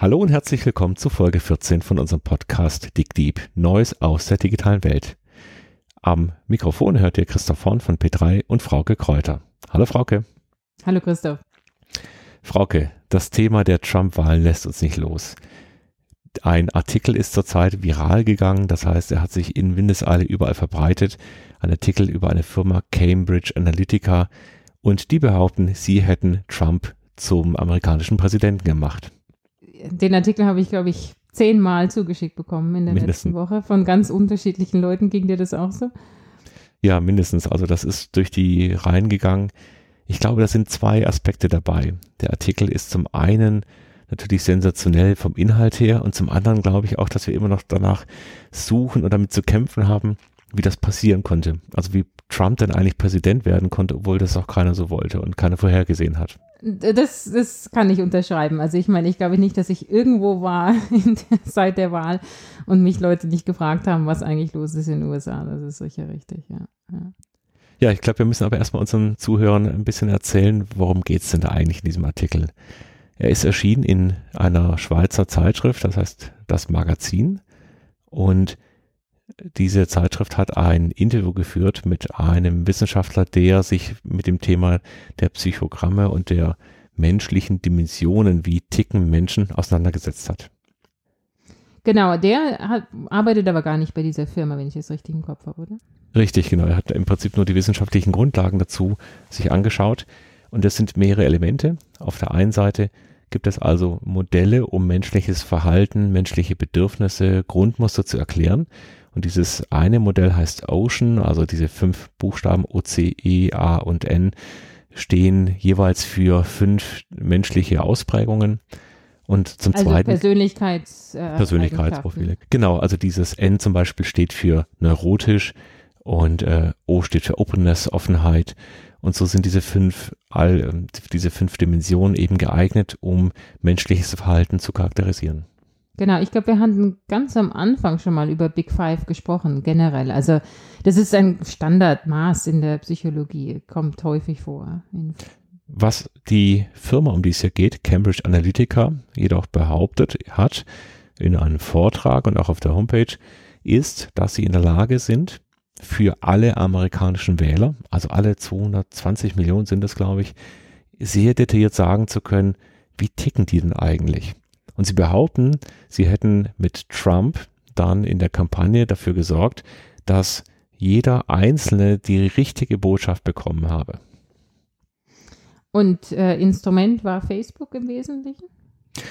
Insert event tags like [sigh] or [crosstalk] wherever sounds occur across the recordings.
Hallo und herzlich willkommen zu Folge 14 von unserem Podcast Dick Deep, Neues aus der digitalen Welt. Am Mikrofon hört ihr Christoph Horn von P3 und Frauke Kräuter. Hallo Frauke. Hallo Christoph. Frauke, das Thema der Trump-Wahlen lässt uns nicht los. Ein Artikel ist zurzeit viral gegangen, das heißt, er hat sich in Windeseile überall verbreitet. Ein Artikel über eine Firma Cambridge Analytica und die behaupten, sie hätten Trump zum amerikanischen Präsidenten gemacht. Den Artikel habe ich, glaube ich, zehnmal zugeschickt bekommen in der mindestens. letzten Woche von ganz unterschiedlichen Leuten. Ging dir das auch so? Ja, mindestens. Also das ist durch die Reihen gegangen. Ich glaube, da sind zwei Aspekte dabei. Der Artikel ist zum einen natürlich sensationell vom Inhalt her und zum anderen glaube ich auch, dass wir immer noch danach suchen und damit zu kämpfen haben, wie das passieren konnte. Also wie Trump denn eigentlich Präsident werden konnte, obwohl das auch keiner so wollte und keiner vorhergesehen hat. Das, das kann ich unterschreiben. Also ich meine, ich glaube nicht, dass ich irgendwo war [laughs] der, seit der Wahl und mich Leute nicht gefragt haben, was eigentlich los ist in den USA. Das ist sicher richtig, ja. Ja, ja ich glaube, wir müssen aber erstmal unseren Zuhörern ein bisschen erzählen, worum geht es denn da eigentlich in diesem Artikel. Er ist erschienen in einer Schweizer Zeitschrift, das heißt das Magazin. Und diese Zeitschrift hat ein Interview geführt mit einem Wissenschaftler, der sich mit dem Thema der Psychogramme und der menschlichen Dimensionen, wie ticken Menschen, auseinandergesetzt hat. Genau, der hat, arbeitet aber gar nicht bei dieser Firma, wenn ich es richtig im Kopf habe, oder? Richtig, genau. Er hat im Prinzip nur die wissenschaftlichen Grundlagen dazu sich angeschaut. Und das sind mehrere Elemente. Auf der einen Seite gibt es also Modelle, um menschliches Verhalten, menschliche Bedürfnisse, Grundmuster zu erklären. Und dieses eine Modell heißt Ocean, also diese fünf Buchstaben O, C, E, A und N stehen jeweils für fünf menschliche Ausprägungen. Und zum also zweiten Persönlichkeits, äh, Persönlichkeitsprofile. Genau, also dieses N zum Beispiel steht für neurotisch und äh, O steht für Openness, Offenheit und so sind diese fünf, all, diese fünf Dimensionen eben geeignet, um menschliches Verhalten zu charakterisieren. Genau, ich glaube, wir hatten ganz am Anfang schon mal über Big Five gesprochen, generell. Also das ist ein Standardmaß in der Psychologie, kommt häufig vor. Was die Firma, um die es hier geht, Cambridge Analytica, jedoch behauptet hat, in einem Vortrag und auch auf der Homepage, ist, dass sie in der Lage sind, für alle amerikanischen Wähler, also alle 220 Millionen sind es, glaube ich, sehr detailliert sagen zu können, wie ticken die denn eigentlich? Und sie behaupten, sie hätten mit Trump dann in der Kampagne dafür gesorgt, dass jeder Einzelne die richtige Botschaft bekommen habe. Und äh, Instrument war Facebook im Wesentlichen?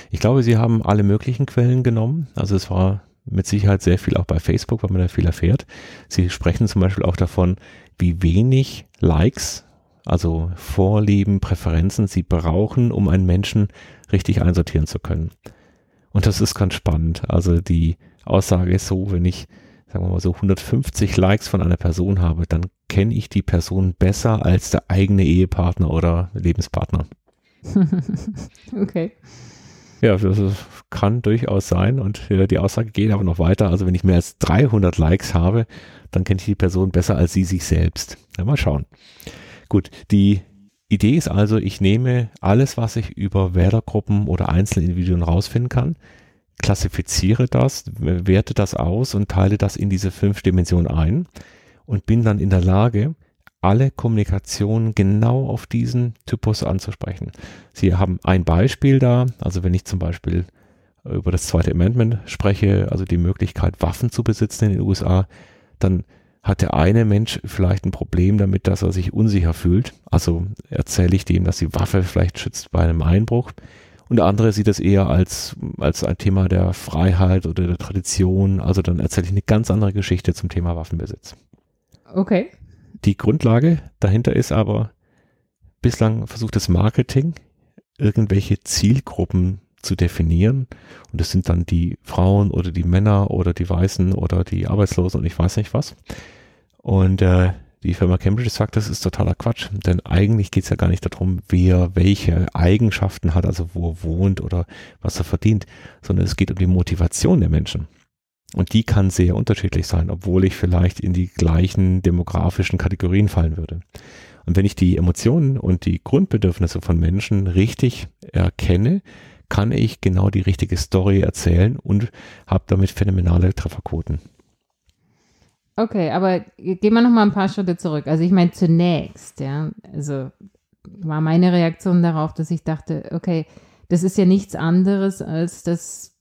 Ich glaube, sie haben alle möglichen Quellen genommen. Also es war mit Sicherheit sehr viel auch bei Facebook, weil man da viel erfährt. Sie sprechen zum Beispiel auch davon, wie wenig Likes, also Vorlieben, Präferenzen sie brauchen, um einen Menschen richtig einsortieren zu können. Und das ist ganz spannend. Also die Aussage ist so, wenn ich, sagen wir mal so 150 Likes von einer Person habe, dann kenne ich die Person besser als der eigene Ehepartner oder Lebenspartner. [laughs] okay. Ja, das kann durchaus sein und die Aussage geht aber noch weiter. Also wenn ich mehr als 300 Likes habe, dann kenne ich die Person besser als sie sich selbst. Ja, mal schauen. Gut, die Idee ist also, ich nehme alles, was ich über Wählergruppen oder Einzelindividuen rausfinden kann, klassifiziere das, werte das aus und teile das in diese fünf Dimensionen ein und bin dann in der Lage, alle Kommunikation genau auf diesen Typus anzusprechen. Sie haben ein Beispiel da, also wenn ich zum Beispiel über das zweite Amendment spreche, also die Möglichkeit, Waffen zu besitzen in den USA, dann hat der eine Mensch vielleicht ein Problem damit, dass er sich unsicher fühlt. Also erzähle ich dem, dass die Waffe vielleicht schützt bei einem Einbruch. Und der andere sieht das eher als, als ein Thema der Freiheit oder der Tradition. Also dann erzähle ich eine ganz andere Geschichte zum Thema Waffenbesitz. Okay. Die Grundlage dahinter ist aber, bislang versucht das Marketing, irgendwelche Zielgruppen zu definieren. Und das sind dann die Frauen oder die Männer oder die Weißen oder die Arbeitslosen und ich weiß nicht was. Und äh, die Firma Cambridge sagt, das ist totaler Quatsch, denn eigentlich geht es ja gar nicht darum, wer welche Eigenschaften hat, also wo er wohnt oder was er verdient, sondern es geht um die Motivation der Menschen. Und die kann sehr unterschiedlich sein, obwohl ich vielleicht in die gleichen demografischen Kategorien fallen würde. Und wenn ich die Emotionen und die Grundbedürfnisse von Menschen richtig erkenne, kann ich genau die richtige Story erzählen und habe damit phänomenale Trefferquoten. Okay, aber gehen wir noch mal ein paar Schritte zurück. Also ich meine zunächst, ja, also war meine Reaktion darauf, dass ich dachte, okay, das ist ja nichts anderes als das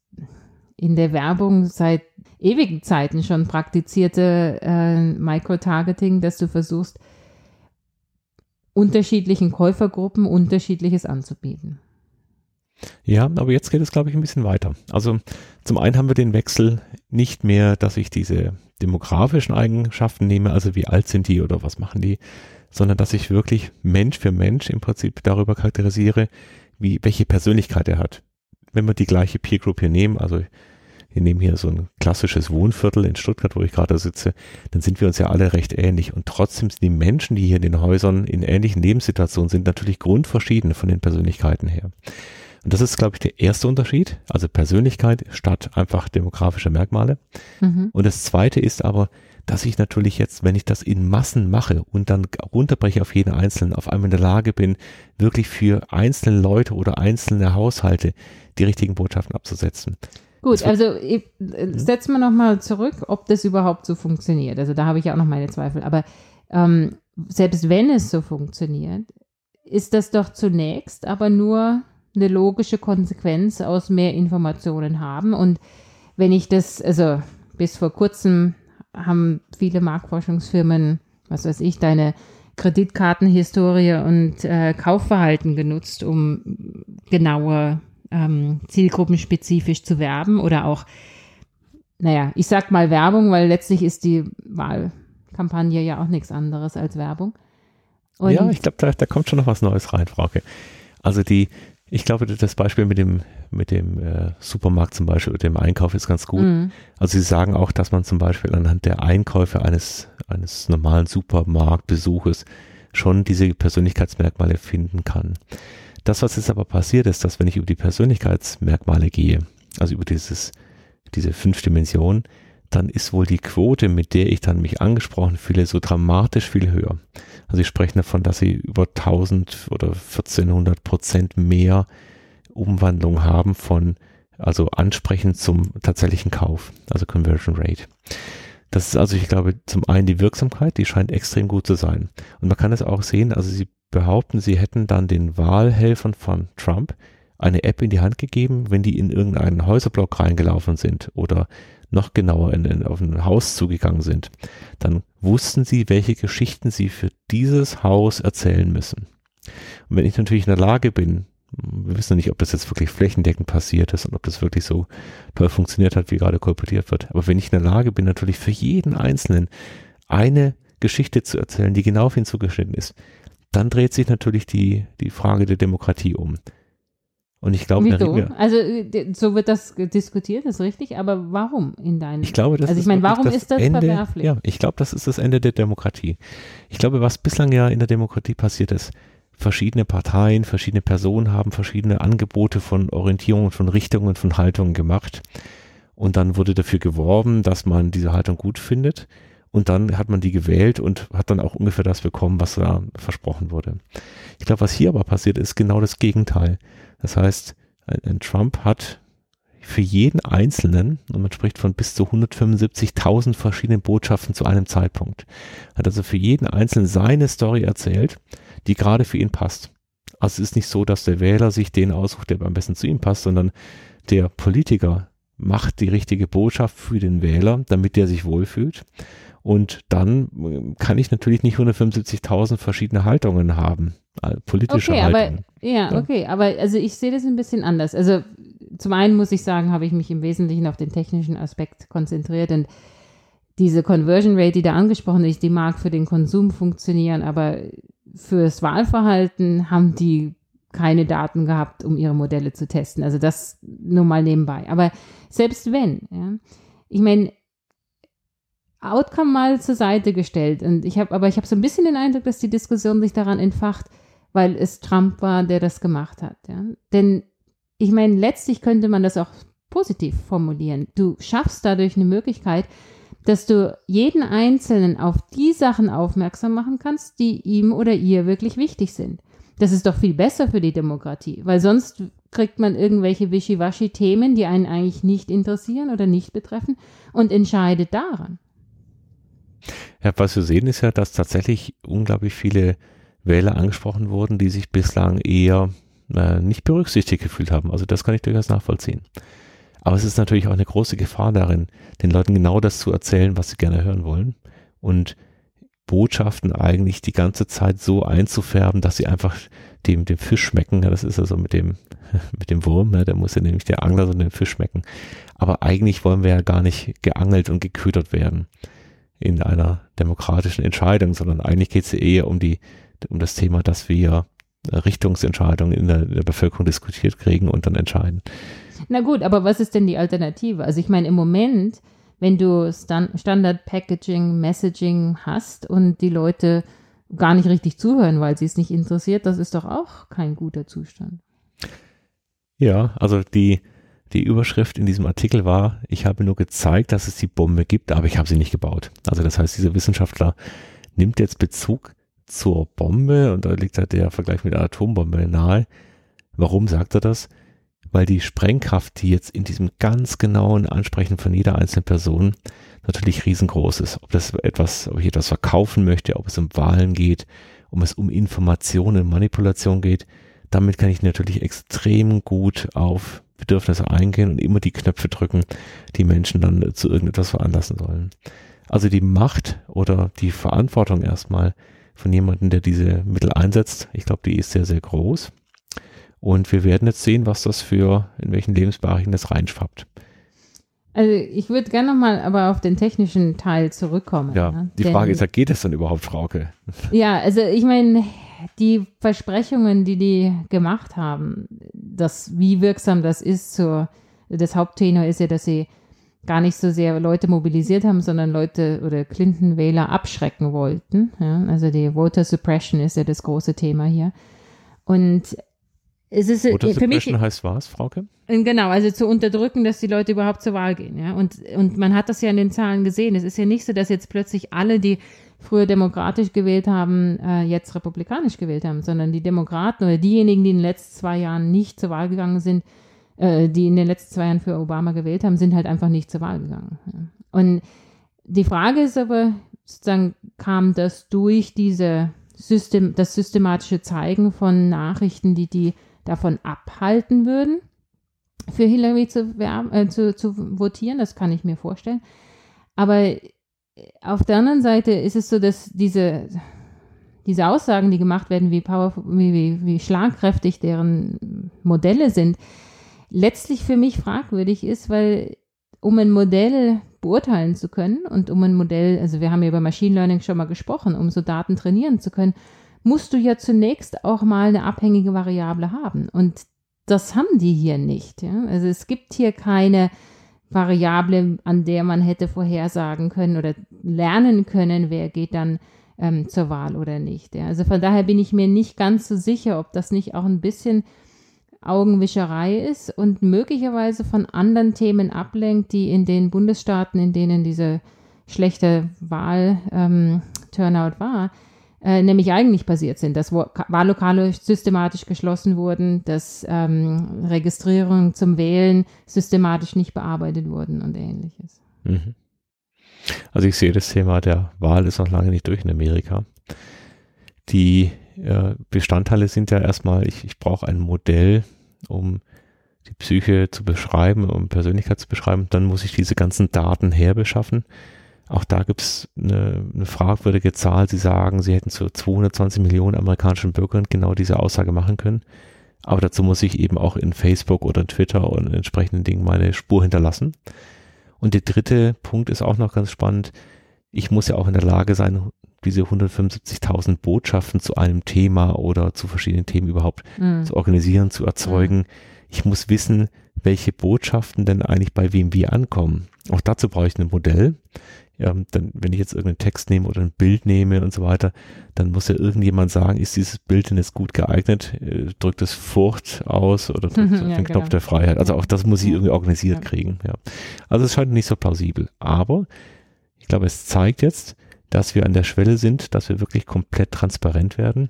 in der Werbung seit ewigen Zeiten schon praktizierte äh, Microtargeting, dass du versuchst, unterschiedlichen Käufergruppen unterschiedliches anzubieten. Ja, aber jetzt geht es, glaube ich, ein bisschen weiter. Also zum einen haben wir den Wechsel nicht mehr, dass ich diese demografischen Eigenschaften nehme, also wie alt sind die oder was machen die, sondern dass ich wirklich Mensch für Mensch im Prinzip darüber charakterisiere, wie, welche Persönlichkeit er hat. Wenn wir die gleiche Peer Group hier nehmen, also wir nehmen hier so ein klassisches Wohnviertel in Stuttgart, wo ich gerade sitze, dann sind wir uns ja alle recht ähnlich. Und trotzdem sind die Menschen, die hier in den Häusern in ähnlichen Lebenssituationen sind, natürlich grundverschieden von den Persönlichkeiten her. Und das ist, glaube ich, der erste Unterschied, also Persönlichkeit statt einfach demografische Merkmale. Mhm. Und das zweite ist aber, dass ich natürlich jetzt, wenn ich das in Massen mache und dann runterbreche auf jeden Einzelnen, auf einmal in der Lage bin, wirklich für einzelne Leute oder einzelne Haushalte die richtigen Botschaften abzusetzen. Gut, also ich, äh, setzen wir nochmal zurück, ob das überhaupt so funktioniert. Also da habe ich ja auch noch meine Zweifel. Aber ähm, selbst wenn es so funktioniert, ist das doch zunächst aber nur eine logische Konsequenz aus mehr Informationen haben. Und wenn ich das, also bis vor kurzem haben viele Marktforschungsfirmen, was weiß ich, deine Kreditkartenhistorie und äh, Kaufverhalten genutzt, um genauer ähm, zielgruppenspezifisch zu werben oder auch, naja, ich sag mal Werbung, weil letztlich ist die Wahlkampagne ja auch nichts anderes als Werbung. Und ja, ich glaube, da, da kommt schon noch was Neues rein, Frauke. Also die, ich glaube, das Beispiel mit dem, mit dem äh, Supermarkt zum Beispiel, mit dem Einkauf ist ganz gut. Mhm. Also sie sagen auch, dass man zum Beispiel anhand der Einkäufe eines, eines normalen Supermarktbesuches schon diese Persönlichkeitsmerkmale finden kann. Das, was jetzt aber passiert ist, dass wenn ich über die Persönlichkeitsmerkmale gehe, also über dieses, diese fünf Dimensionen, dann ist wohl die Quote, mit der ich dann mich angesprochen fühle, so dramatisch viel höher. Also ich spreche davon, dass sie über 1000 oder 1400 Prozent mehr Umwandlung haben von, also ansprechen zum tatsächlichen Kauf, also Conversion Rate. Das ist also, ich glaube, zum einen die Wirksamkeit, die scheint extrem gut zu sein. Und man kann es auch sehen, also sie behaupten, sie hätten dann den Wahlhelfern von Trump eine App in die Hand gegeben, wenn die in irgendeinen Häuserblock reingelaufen sind oder noch genauer in, in, auf ein Haus zugegangen sind, dann wussten sie, welche Geschichten sie für dieses Haus erzählen müssen. Und wenn ich natürlich in der Lage bin, wir wissen nicht, ob das jetzt wirklich flächendeckend passiert ist und ob das wirklich so toll funktioniert hat, wie gerade kolportiert wird. Aber wenn ich in der Lage bin, natürlich für jeden Einzelnen eine Geschichte zu erzählen, die genau auf ihn zugeschnitten ist, dann dreht sich natürlich die, die Frage der Demokratie um. Und ich glaube, also äh, so wird das diskutiert, ist richtig, aber warum in deinem? Ich glaube, das also ich meine, warum das ist das Ende, verwerflich? Ja, ich glaube, das ist das Ende der Demokratie. Ich glaube, was bislang ja in der Demokratie passiert ist, verschiedene Parteien, verschiedene Personen haben verschiedene Angebote von Orientierungen, von Richtungen, von Haltungen gemacht. Und dann wurde dafür geworben, dass man diese Haltung gut findet. Und dann hat man die gewählt und hat dann auch ungefähr das bekommen, was da versprochen wurde. Ich glaube, was hier aber passiert ist, genau das Gegenteil. Das heißt, ein, ein Trump hat für jeden Einzelnen, und man spricht von bis zu 175.000 verschiedenen Botschaften zu einem Zeitpunkt, hat also für jeden Einzelnen seine Story erzählt, die gerade für ihn passt. Also es ist nicht so, dass der Wähler sich den aussucht, der am besten zu ihm passt, sondern der Politiker macht die richtige Botschaft für den Wähler, damit der sich wohlfühlt. Und dann äh, kann ich natürlich nicht 175.000 verschiedene Haltungen haben, äh, politische okay, Haltungen. Aber, ja, ja, okay, aber also ich sehe das ein bisschen anders. Also zum einen muss ich sagen, habe ich mich im Wesentlichen auf den technischen Aspekt konzentriert und diese Conversion Rate, die da angesprochen ist, die mag für den Konsum funktionieren, aber fürs Wahlverhalten haben die keine Daten gehabt, um ihre Modelle zu testen. Also das nur mal nebenbei. Aber selbst wenn, ja, ich meine, Outcome mal zur Seite gestellt. Und ich habe, aber ich habe so ein bisschen den Eindruck, dass die Diskussion sich daran entfacht, weil es Trump war, der das gemacht hat. Ja? Denn ich meine, letztlich könnte man das auch positiv formulieren. Du schaffst dadurch eine Möglichkeit, dass du jeden Einzelnen auf die Sachen aufmerksam machen kannst, die ihm oder ihr wirklich wichtig sind. Das ist doch viel besser für die Demokratie, weil sonst kriegt man irgendwelche Wischiwaschi-Themen, die einen eigentlich nicht interessieren oder nicht betreffen und entscheidet daran. Ja, was wir sehen ist ja, dass tatsächlich unglaublich viele Wähler angesprochen wurden, die sich bislang eher äh, nicht berücksichtigt gefühlt haben. Also das kann ich durchaus nachvollziehen. Aber es ist natürlich auch eine große Gefahr darin, den Leuten genau das zu erzählen, was sie gerne hören wollen. Und Botschaften eigentlich die ganze Zeit so einzufärben, dass sie einfach dem, dem Fisch schmecken. Ja, das ist also mit dem, [laughs] mit dem Wurm, ne? der muss ja nämlich der Angler so den Fisch schmecken. Aber eigentlich wollen wir ja gar nicht geangelt und geködert werden in einer demokratischen Entscheidung, sondern eigentlich geht es eher um die, um das Thema, dass wir Richtungsentscheidungen in der, in der Bevölkerung diskutiert kriegen und dann entscheiden. Na gut, aber was ist denn die Alternative? Also ich meine, im Moment, wenn du Stand Standard Packaging, Messaging hast und die Leute gar nicht richtig zuhören, weil sie es nicht interessiert, das ist doch auch kein guter Zustand. Ja, also die, die Überschrift in diesem Artikel war, ich habe nur gezeigt, dass es die Bombe gibt, aber ich habe sie nicht gebaut. Also das heißt, dieser Wissenschaftler nimmt jetzt Bezug zur Bombe und da liegt halt der Vergleich mit der Atombombe nahe. Warum sagt er das? Weil die Sprengkraft, die jetzt in diesem ganz genauen Ansprechen von jeder einzelnen Person natürlich riesengroß ist. Ob das etwas, ob ich etwas verkaufen möchte, ob es um Wahlen geht, um es um Informationen, Manipulation geht, damit kann ich natürlich extrem gut auf Bedürfnisse eingehen und immer die Knöpfe drücken, die Menschen dann zu irgendetwas veranlassen sollen. Also die Macht oder die Verantwortung erstmal von jemandem, der diese Mittel einsetzt, ich glaube, die ist sehr, sehr groß. Und wir werden jetzt sehen, was das für, in welchen Lebensbereichen das reinschwappt. Also ich würde gerne nochmal aber auf den technischen Teil zurückkommen. Ja, ne? die Denn, Frage ist ja, geht es dann überhaupt, Frauke? Ja, also ich meine, die Versprechungen, die die gemacht haben, dass, wie wirksam das ist, zur, das Haupttenor ist ja, dass sie gar nicht so sehr Leute mobilisiert haben, sondern Leute oder Clinton-Wähler abschrecken wollten. Ja? Also die Voter Suppression ist ja das große Thema hier. Und es ist Voter für mich heißt was, Frauke? Genau, also zu unterdrücken, dass die Leute überhaupt zur Wahl gehen. Ja? Und, und man hat das ja in den Zahlen gesehen. Es ist ja nicht so, dass jetzt plötzlich alle, die früher demokratisch gewählt haben, äh, jetzt republikanisch gewählt haben, sondern die Demokraten oder diejenigen, die in den letzten zwei Jahren nicht zur Wahl gegangen sind, äh, die in den letzten zwei Jahren für Obama gewählt haben, sind halt einfach nicht zur Wahl gegangen. Und die Frage ist aber, sozusagen kam das durch diese System, das systematische Zeigen von Nachrichten, die die davon abhalten würden, für Hillary zu, äh, zu, zu votieren, das kann ich mir vorstellen. Aber auf der anderen Seite ist es so, dass diese, diese Aussagen, die gemacht werden, wie, powerful, wie, wie, wie schlagkräftig deren Modelle sind, letztlich für mich fragwürdig ist, weil um ein Modell beurteilen zu können und um ein Modell, also wir haben ja über Machine Learning schon mal gesprochen, um so Daten trainieren zu können, musst du ja zunächst auch mal eine abhängige Variable haben. Und das haben die hier nicht. Ja? Also es gibt hier keine Variable, an der man hätte vorhersagen können oder lernen können, wer geht dann ähm, zur Wahl oder nicht. Ja? Also von daher bin ich mir nicht ganz so sicher, ob das nicht auch ein bisschen Augenwischerei ist und möglicherweise von anderen Themen ablenkt, die in den Bundesstaaten, in denen diese schlechte Wahl-Turnout ähm, war, äh, nämlich eigentlich passiert sind, dass Wahllokale systematisch geschlossen wurden, dass ähm, Registrierungen zum Wählen systematisch nicht bearbeitet wurden und ähnliches. Mhm. Also ich sehe das Thema der Wahl ist noch lange nicht durch in Amerika. Die äh, Bestandteile sind ja erstmal, ich, ich brauche ein Modell, um die Psyche zu beschreiben, um Persönlichkeit zu beschreiben. Dann muss ich diese ganzen Daten herbeschaffen. Auch da gibt es eine, eine fragwürdige Zahl. Sie sagen, sie hätten zu 220 Millionen amerikanischen Bürgern genau diese Aussage machen können. Aber dazu muss ich eben auch in Facebook oder Twitter und entsprechenden Dingen meine Spur hinterlassen. Und der dritte Punkt ist auch noch ganz spannend. Ich muss ja auch in der Lage sein, diese 175.000 Botschaften zu einem Thema oder zu verschiedenen Themen überhaupt mhm. zu organisieren, zu erzeugen. Mhm. Ich muss wissen, welche Botschaften denn eigentlich bei wem wie ankommen. Auch dazu brauche ich ein Modell ja, dann, wenn ich jetzt irgendeinen Text nehme oder ein Bild nehme und so weiter, dann muss ja irgendjemand sagen, ist dieses Bild denn jetzt gut geeignet? Äh, drückt es Furcht aus oder drückt es ja, den genau. Knopf der Freiheit? Also auch das muss ich irgendwie organisiert ja. kriegen. Ja. Also es scheint nicht so plausibel. Aber ich glaube, es zeigt jetzt, dass wir an der Schwelle sind, dass wir wirklich komplett transparent werden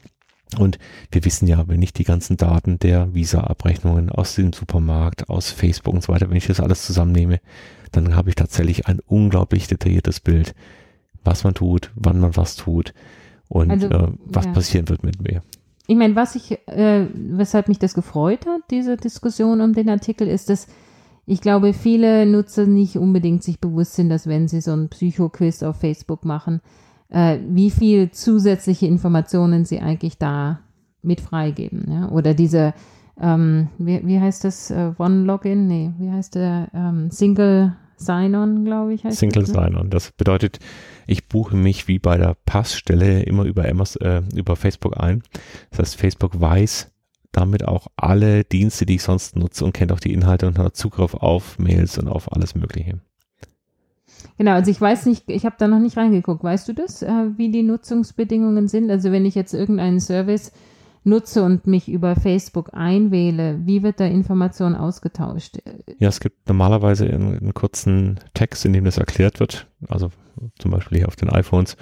Und wir wissen ja, wenn ich die ganzen Daten der Visa-Abrechnungen aus dem Supermarkt, aus Facebook und so weiter, wenn ich das alles zusammennehme, dann habe ich tatsächlich ein unglaublich detailliertes Bild, was man tut, wann man was tut und also, äh, was ja. passieren wird mit mir. Ich meine, was ich, äh, weshalb mich das gefreut hat, diese Diskussion um den Artikel, ist, dass ich glaube, viele Nutzer nicht unbedingt sich bewusst sind, dass wenn sie so ein Psycho-Quiz auf Facebook machen, äh, wie viel zusätzliche Informationen sie eigentlich da mit freigeben. Ja? Oder diese, ähm, wie, wie heißt das, uh, One-Login? Nee, wie heißt der? Ähm, Single Sign-On, glaube ich. Heißt Single das, ne? Sign-On. Das bedeutet, ich buche mich wie bei der Passstelle immer über, Amazon, äh, über Facebook ein. Das heißt, Facebook weiß damit auch alle Dienste, die ich sonst nutze und kennt auch die Inhalte und hat Zugriff auf Mails und auf alles Mögliche. Genau, also ich weiß nicht, ich habe da noch nicht reingeguckt. Weißt du das, äh, wie die Nutzungsbedingungen sind? Also wenn ich jetzt irgendeinen Service nutze und mich über Facebook einwähle, wie wird da Information ausgetauscht? Ja, es gibt normalerweise einen, kurzen Text, in dem das erklärt wird, also zum Beispiel hier auf den iPhones,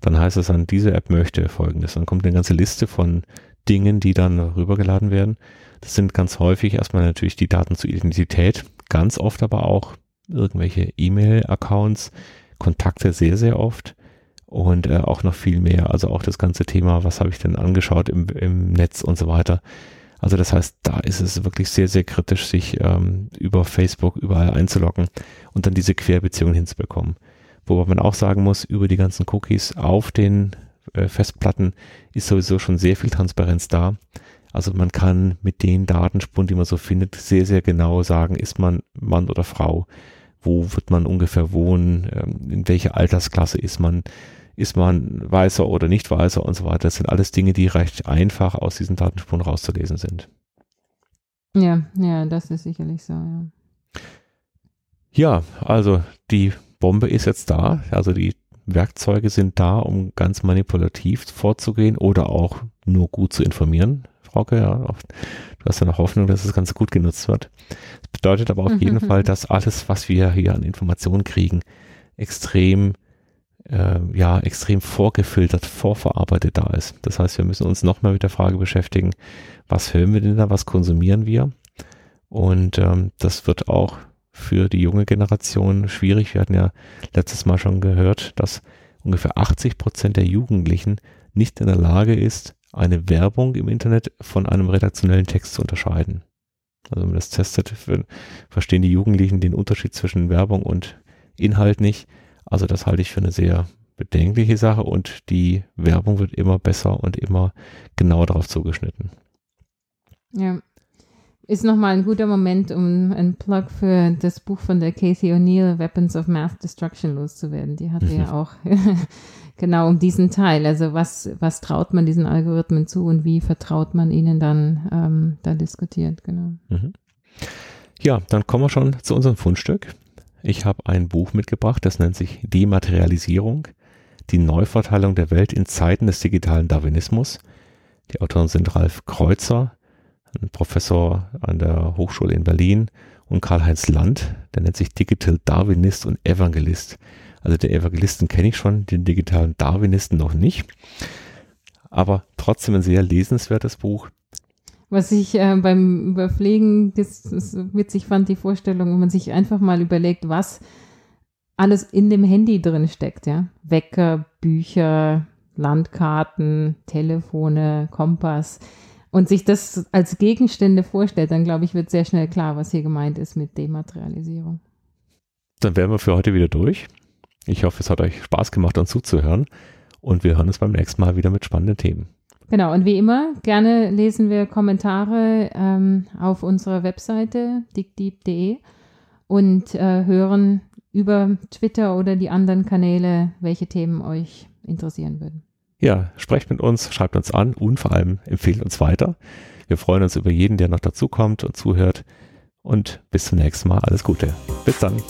dann heißt es an diese App möchte folgendes. Dann kommt eine ganze Liste von Dingen, die dann rübergeladen werden. Das sind ganz häufig erstmal natürlich die Daten zur Identität, ganz oft aber auch irgendwelche E-Mail-Accounts, Kontakte sehr, sehr oft und äh, auch noch viel mehr. Also auch das ganze Thema, was habe ich denn angeschaut im, im Netz und so weiter. Also das heißt, da ist es wirklich sehr, sehr kritisch, sich ähm, über Facebook überall einzuloggen und dann diese Querbeziehungen hinzubekommen. Wobei man auch sagen muss, über die ganzen Cookies auf den äh, Festplatten ist sowieso schon sehr viel Transparenz da. Also man kann mit den Datenspuren, die man so findet, sehr, sehr genau sagen, ist man Mann oder Frau, wo wird man ungefähr wohnen, ähm, in welcher Altersklasse ist man, ist man weißer oder nicht weißer und so weiter. Das sind alles Dinge, die recht einfach aus diesen Datenspuren rauszulesen sind. Ja, ja, das ist sicherlich so, ja. Ja, also die Bombe ist jetzt da. Also die Werkzeuge sind da, um ganz manipulativ vorzugehen oder auch nur gut zu informieren. Frauke, ja, du hast ja noch Hoffnung, dass das Ganze gut genutzt wird. Das bedeutet aber auf jeden Fall, dass alles, was wir hier an Informationen kriegen, extrem äh, ja extrem vorgefiltert, vorverarbeitet da ist. Das heißt, wir müssen uns nochmal mit der Frage beschäftigen, was hören wir denn da, was konsumieren wir? Und ähm, das wird auch für die junge Generation schwierig. Wir hatten ja letztes Mal schon gehört, dass ungefähr 80 Prozent der Jugendlichen nicht in der Lage ist, eine Werbung im Internet von einem redaktionellen Text zu unterscheiden. Also wenn man das testet, verstehen die Jugendlichen den Unterschied zwischen Werbung und Inhalt nicht. Also das halte ich für eine sehr bedenkliche Sache und die Werbung wird immer besser und immer genauer darauf zugeschnitten. Ja. Ist nochmal ein guter Moment, um einen Plug für das Buch von der Casey O'Neill, Weapons of Math Destruction, loszuwerden. Die hatte [laughs] ja auch genau um diesen Teil. Also was, was traut man diesen Algorithmen zu und wie vertraut man ihnen dann ähm, da diskutiert, genau. Mhm. Ja, dann kommen wir schon zu unserem Fundstück. Ich habe ein Buch mitgebracht, das nennt sich Dematerialisierung, die Neuverteilung der Welt in Zeiten des digitalen Darwinismus. Die Autoren sind Ralf Kreuzer, ein Professor an der Hochschule in Berlin, und Karl-Heinz Land, der nennt sich Digital Darwinist und Evangelist. Also den Evangelisten kenne ich schon, den digitalen Darwinisten noch nicht. Aber trotzdem ein sehr lesenswertes Buch. Was ich äh, beim Überpflegen das, das witzig fand, die Vorstellung, wenn man sich einfach mal überlegt, was alles in dem Handy drin steckt, ja. Wecker, Bücher, Landkarten, Telefone, Kompass und sich das als Gegenstände vorstellt, dann glaube ich, wird sehr schnell klar, was hier gemeint ist mit Dematerialisierung. Dann wären wir für heute wieder durch. Ich hoffe, es hat euch Spaß gemacht, uns zuzuhören. Und wir hören uns beim nächsten Mal wieder mit spannenden Themen. Genau, und wie immer, gerne lesen wir Kommentare ähm, auf unserer Webseite dickdeep.de und äh, hören über Twitter oder die anderen Kanäle, welche Themen euch interessieren würden. Ja, sprecht mit uns, schreibt uns an und vor allem empfehlt uns weiter. Wir freuen uns über jeden, der noch dazukommt und zuhört. Und bis zum nächsten Mal. Alles Gute. Bis dann.